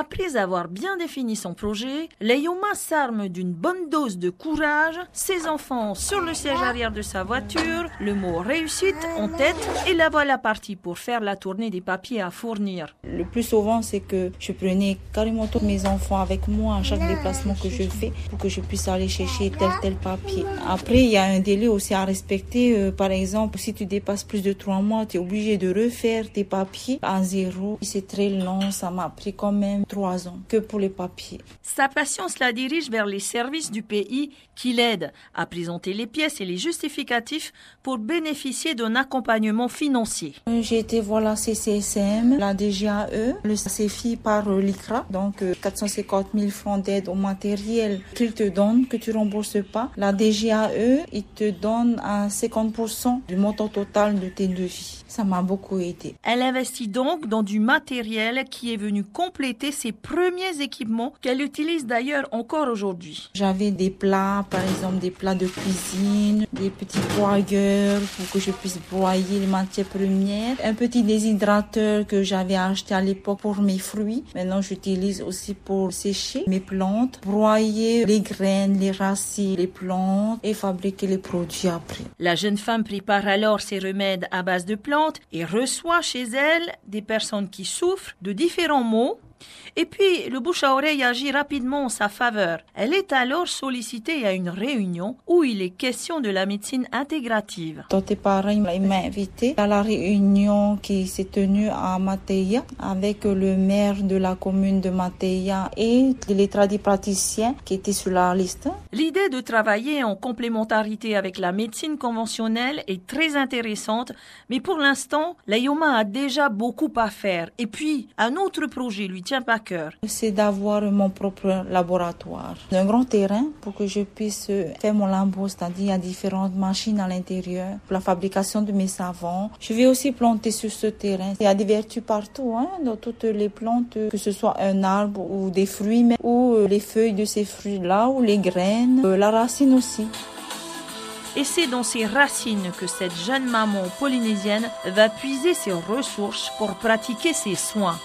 Après avoir bien défini son projet, Layoma s'arme d'une bonne dose de courage, ses enfants sur le siège arrière de sa voiture, le mot réussite en tête, et la voilà partie pour faire la tournée des papiers à fournir. Le plus souvent, c'est que je prenais carrément tous mes enfants avec moi à chaque déplacement que je fais pour que je puisse aller chercher tel tel papier. Après, il y a un délai aussi à respecter. Euh, par exemple, si tu dépasses plus de trois mois, tu es obligé de refaire tes papiers à zéro. C'est très long, ça m'a pris quand même trois ans que pour les papiers. Sa patience la dirige vers les services du pays qui l'aident à présenter les pièces et les justificatifs pour bénéficier d'un accompagnement financier. Euh, j'ai été voir la CCSM, la DGAE, le CFI par l'ICRA, donc 450 euh, 000 francs d'aide au matériel qu'ils te donnent, que tu rembourses pas. La DGAE, il te donne à 50% du montant total de tes devis. Ça m'a beaucoup aidé. Elle investit donc dans du matériel qui est venu compléter ses premiers équipements qu'elle utilise d'ailleurs encore aujourd'hui. J'avais des plats, par exemple des plats de cuisine, des petits broyeurs pour que je puisse broyer les matières premières, un petit déshydrateur que j'avais acheté à l'époque pour mes fruits. Maintenant, j'utilise aussi pour sécher mes plantes, broyer les graines, les racines, les plantes et fabriquer les produits après. La jeune femme prépare alors ses remèdes à base de plantes et reçoit chez elle des personnes qui souffrent de différents maux et puis, le bouche à oreille agit rapidement en sa faveur. Elle est alors sollicitée à une réunion où il est question de la médecine intégrative. tes parents m'ont invité à la réunion qui s'est tenue à Matéia avec le maire de la commune de Matéia et les tradipraticiens qui étaient sur la liste. L'idée de travailler en complémentarité avec la médecine conventionnelle est très intéressante, mais pour l'instant, l'AIOMA a déjà beaucoup à faire. Et puis, un autre projet lui c'est d'avoir mon propre laboratoire, un grand terrain pour que je puisse faire mon lambeau, c'est-à-dire il y a différentes machines à l'intérieur pour la fabrication de mes savons. Je vais aussi planter sur ce terrain. Il y a des vertus partout, hein, dans toutes les plantes, que ce soit un arbre ou des fruits, ou euh, les feuilles de ces fruits-là, ou les graines, euh, la racine aussi. Et c'est dans ces racines que cette jeune maman polynésienne va puiser ses ressources pour pratiquer ses soins.